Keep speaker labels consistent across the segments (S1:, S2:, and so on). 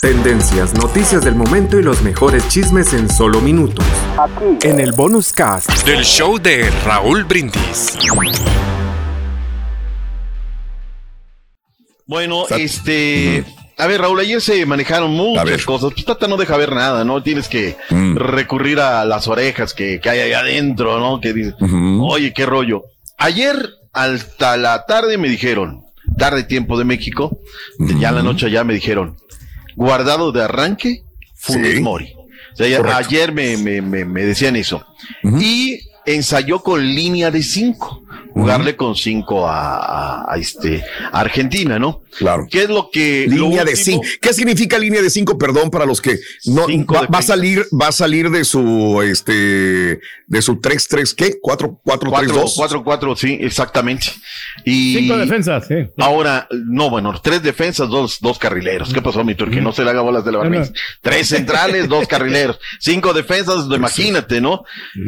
S1: Tendencias, noticias del momento y los mejores chismes en solo minutos. Aquí. En el bonus cast del show de Raúl Brindis.
S2: Bueno, este. A ver, Raúl, ayer se manejaron muchas cosas. Pues Tata no deja ver nada, ¿no? Tienes que mm. recurrir a las orejas que, hay ahí adentro, ¿no? Que dice, oye, qué rollo. Ayer, hasta la tarde, me dijeron, tarde tiempo de México, ya la noche ya me dijeron, guardado de arranque, Funes Mori. O sea, ayer me, me, me, decían eso. Y ensayó con línea de cinco jugarle con cinco a, a, este Argentina, ¿no?
S3: Claro.
S2: ¿Qué es lo que
S3: línea de cinco? ¿Qué significa línea de cinco? Perdón para los que no va, a salir va a salir de su este de su 3 3 ¿qué? 4 4 3 2
S2: 4 4 sí, exactamente. Y
S4: cinco defensas, sí.
S2: Ahora no, bueno, tres defensas, dos dos carrileros. ¿Qué pasó mi turque? No se le haga bolas de la barniz. Tres centrales, dos carrileros, cinco defensas, imagínate, ¿no?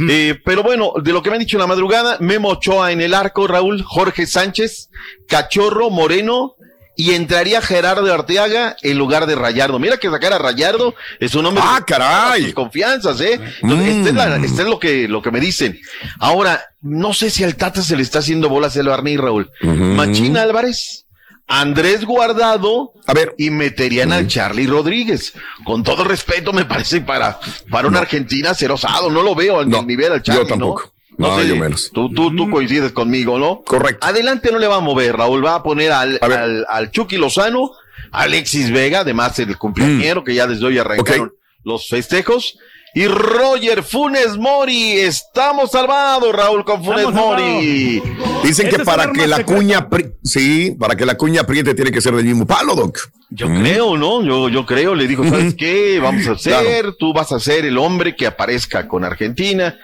S2: eh, pero bueno, de lo que me han dicho en la madrugada, Memo Ochoa en el arco, Raúl, Jorge Sánchez, Cachorro, Moreno, y entraría Gerardo Arteaga en lugar de Rayardo. Mira que sacar a Rayardo es un hombre
S3: ah, caray.
S2: confianzas, ¿eh? Entonces, mm. este, es, lo que, lo que me dicen. Ahora, no sé si al Tata se le está haciendo bolas el Barney, Raúl. Machín Álvarez. Andrés Guardado
S3: a ver.
S2: y meterían al Charlie Rodríguez. Con todo respeto, me parece para, para una Argentina ser osado. No lo veo al nivel al Charlie.
S3: Yo tampoco.
S2: No, sé, menos. Tú, tú, tú coincides conmigo, ¿no?
S3: Correcto.
S2: Adelante no le va a mover, Raúl. Va a poner al, al, al, Chucky Lozano, Alexis Vega, además el cumpleañero, mm. que ya desde hoy arrancaron los festejos. Y Roger Funes Mori, estamos salvados, Raúl, con Funes Mori.
S3: Dicen que para que la cuña, sí, para que la cuña apriete tiene que ser del mismo palo, Doc.
S2: Yo creo, ¿no? Yo, yo creo, le dijo, ¿sabes qué? Vamos a hacer, tú vas a ser el hombre que aparezca con Argentina.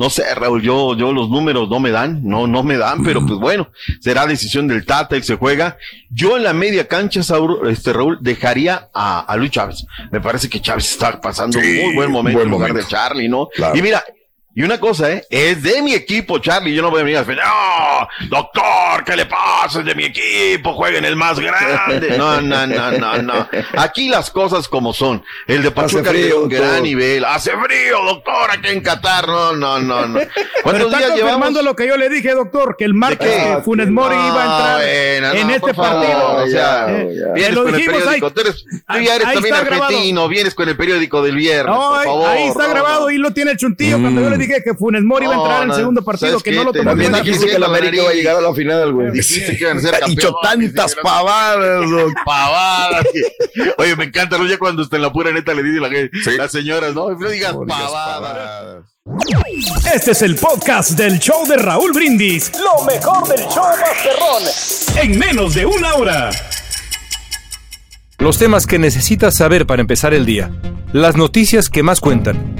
S2: No sé, Raúl, yo, yo los números no me dan, no, no me dan, pero pues bueno, será decisión del Tata, él se juega. Yo en la media cancha, este Raúl, dejaría a, a Luis Chávez. Me parece que Chávez está pasando un muy buen momento en lugar de Charlie, ¿no? Y mira, y una cosa, ¿eh? Es de mi equipo, Charlie. Yo no voy a venir a decir, no, doctor, ¿qué le pasa? Es de mi equipo, jueguen el más grande. No, no, no, no, no. Aquí las cosas como son. El de Pachuca de un gran nivel. Hace frío, doctor, aquí en Qatar. No, no, no, no.
S4: ¿Cuántos días llevamos? lo que yo le dije, doctor, que el martes Funes Mori iba a entrar en este partido.
S2: O sea, vienes con el periódico. tú, ya eres también argentino, vienes con el periódico del viernes, por favor.
S4: Ahí está grabado y lo tiene el chuntillo cuando yo le dije que Funes Mori iba a entrar en el segundo partido, que no lo tomó
S3: bien. dijiste que la América iba a llegar a la final, güey.
S2: Dijiste que iban a ser
S3: campeones. Dicho tantas pavadas,
S2: Pavadas. Oye, me encanta, ¿no? Ya cuando está en la pura neta le dice la, las señoras, ¿no? No digas pavadas.
S1: Este es el podcast del show de Raúl Brindis. Lo mejor del show Masterrón. En menos de una hora. Los temas que necesitas saber para empezar el día. Las noticias que más cuentan.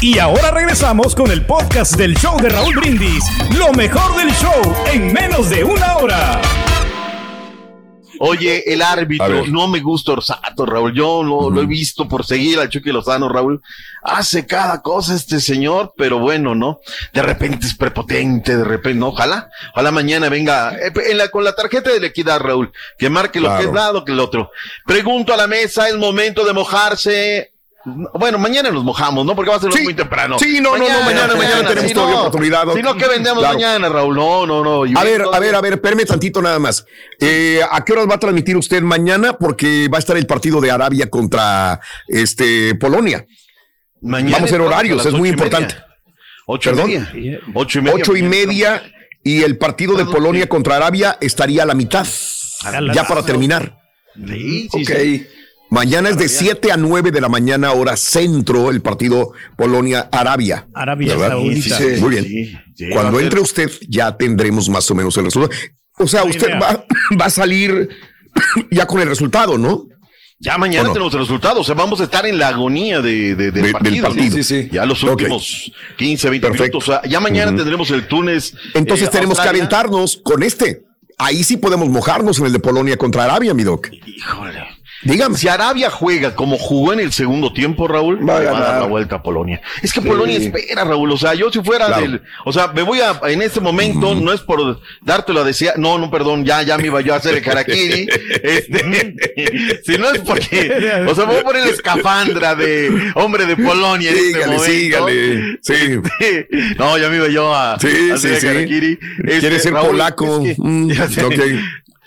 S1: Y ahora regresamos con el podcast del show de Raúl Brindis. Lo mejor del show en menos de una hora.
S2: Oye, el árbitro, no me gusta Orsato, Raúl. Yo lo, he visto por seguir al Chucky Lozano, Raúl. Hace cada cosa este señor, pero bueno, ¿no? De repente es prepotente, de repente, no, ojalá, ojalá mañana venga eh, con la tarjeta de la equidad, Raúl, que marque lo que es lado que el otro. Pregunto a la mesa, es momento de mojarse. Bueno, mañana nos mojamos, ¿no? Porque va a ser muy temprano.
S3: Sí, no, no, no, mañana, mañana tenemos todavía oportunidad.
S2: Si no, ¿qué vendemos mañana, Raúl? No, no, no.
S3: a ver, a ver, a ver, espérame tantito nada más. Eh, ¿A qué horas va a transmitir usted mañana? Porque va a estar el partido de Arabia contra este Polonia. Vamos a hacer horarios, es muy importante.
S2: Ocho y media.
S3: Ocho y media. Ocho y media y el partido de Polonia contra Arabia estaría a la mitad. ya para terminar.
S2: Sí, sí,
S3: Mañana es de 7 a 9 de la mañana, hora centro, el partido Polonia-Arabia.
S4: Arabia
S3: Saudita. Muy bien. Cuando entre usted, ya tendremos más o menos el resultado. O sea, usted va, va a salir ya con el resultado, ¿no?
S2: Ya mañana tenemos el resultado, o sea, vamos a estar en la agonía de, del, partido,
S3: Sí, sí.
S2: Ya los últimos 15, 20 minutos. O sea, ya mañana tendremos el Túnez.
S3: Entonces eh, tenemos que aventarnos con este. Ahí sí podemos mojarnos en el de Polonia contra Arabia, mi doc.
S2: Híjole. Dígame. Si Arabia juega como jugó en el segundo tiempo, Raúl, va a, dar la vuelta a Polonia. Es que Polonia espera, Raúl. O sea, yo si fuera del, o sea, me voy a, en este momento, no es por dártelo a decir, no, no, perdón, ya, ya me iba yo a hacer el karakiri. este, si no es porque, o sea, voy a poner la escafandra de hombre de Polonia en este momento.
S3: Sígale, sí.
S2: Este, no, ya me iba yo a, hacer el karakiri.
S3: Este, Quiere ser polaco. Mm,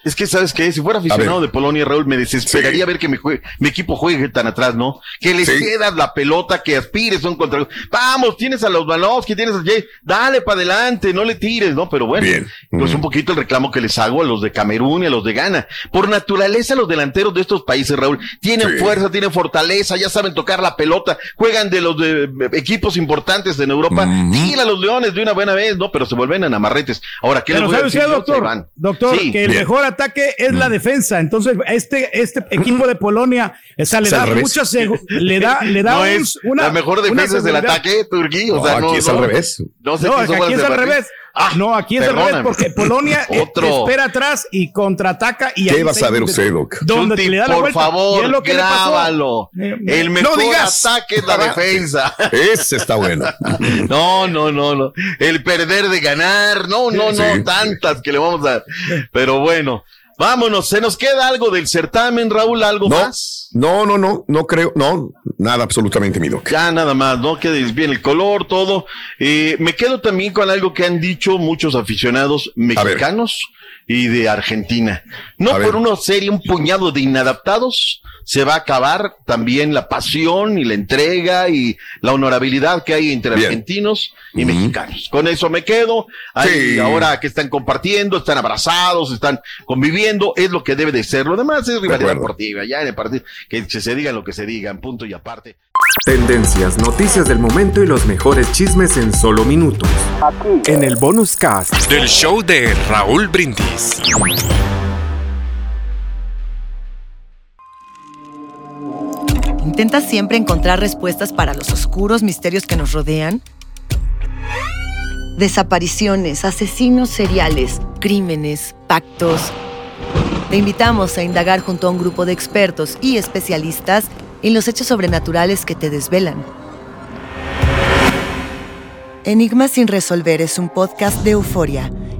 S2: es que, ¿sabes qué? Si fuera aficionado de Polonia, Raúl, me desesperaría ver que mi, mi, equipo juegue tan atrás, ¿no? Que les quedas la pelota, que aspires un contra. Vamos, tienes a los que tienes a Jay, dale para adelante, no le tires, ¿no? Pero bueno, pues un poquito el reclamo que les hago a los de Camerún y a los de Ghana. Por naturaleza, los delanteros de estos países, Raúl, tienen fuerza, tienen fortaleza, ya saben tocar la pelota, juegan de los de equipos importantes en Europa. Uh a los leones de una buena vez, ¿no? Pero se vuelven a amarretes. Ahora, ¿qué les voy a decir?
S4: Doctor, doctor, que el mejor ataque es la mm. defensa. Entonces, este, este equipo de Polonia o sea, le da mucha le da, le da
S2: una. La mejor defensa es el ataque, Turquí. O sea,
S3: no, aquí es al revés.
S4: No, sé aquí es al revés. Ah, no, aquí es al revés porque Polonia espera atrás y contraataca. Y
S3: ¿Qué vas a ver usted, Doc?
S2: Donde le da la por favor, lo que grábalo. Eh, el mejor ataque es la defensa.
S3: Ese está bueno.
S2: no, no, no, no. El perder de ganar. No, no, no. Tantas que le vamos a. Pero bueno. Vámonos, ¿se nos queda algo del certamen, Raúl? ¿Algo más?
S3: No, no, no, no creo, no, nada absolutamente, mi doc.
S2: Ya nada más, ¿no? Queda bien el color, todo. Eh, me quedo también con algo que han dicho muchos aficionados mexicanos y de Argentina. No por una serie, un puñado de inadaptados, se va a acabar también la pasión y la entrega y la honorabilidad que hay entre argentinos y mexicanos. Con eso me quedo. Ahora que están compartiendo, están abrazados, están conviviendo, es lo que debe de ser. Lo demás es rivalidad deportiva. Ya en el partido, que se digan lo que se digan, punto y aparte.
S1: Tendencias, noticias del momento y los mejores chismes en solo minutos. Aquí. En el bonus cast del show de Raúl Brindis.
S5: ¿Intentas siempre encontrar respuestas para los oscuros misterios que nos rodean? Desapariciones, asesinos seriales, crímenes, pactos. Te invitamos a indagar junto a un grupo de expertos y especialistas en los hechos sobrenaturales que te desvelan. Enigma sin resolver es un podcast de euforia.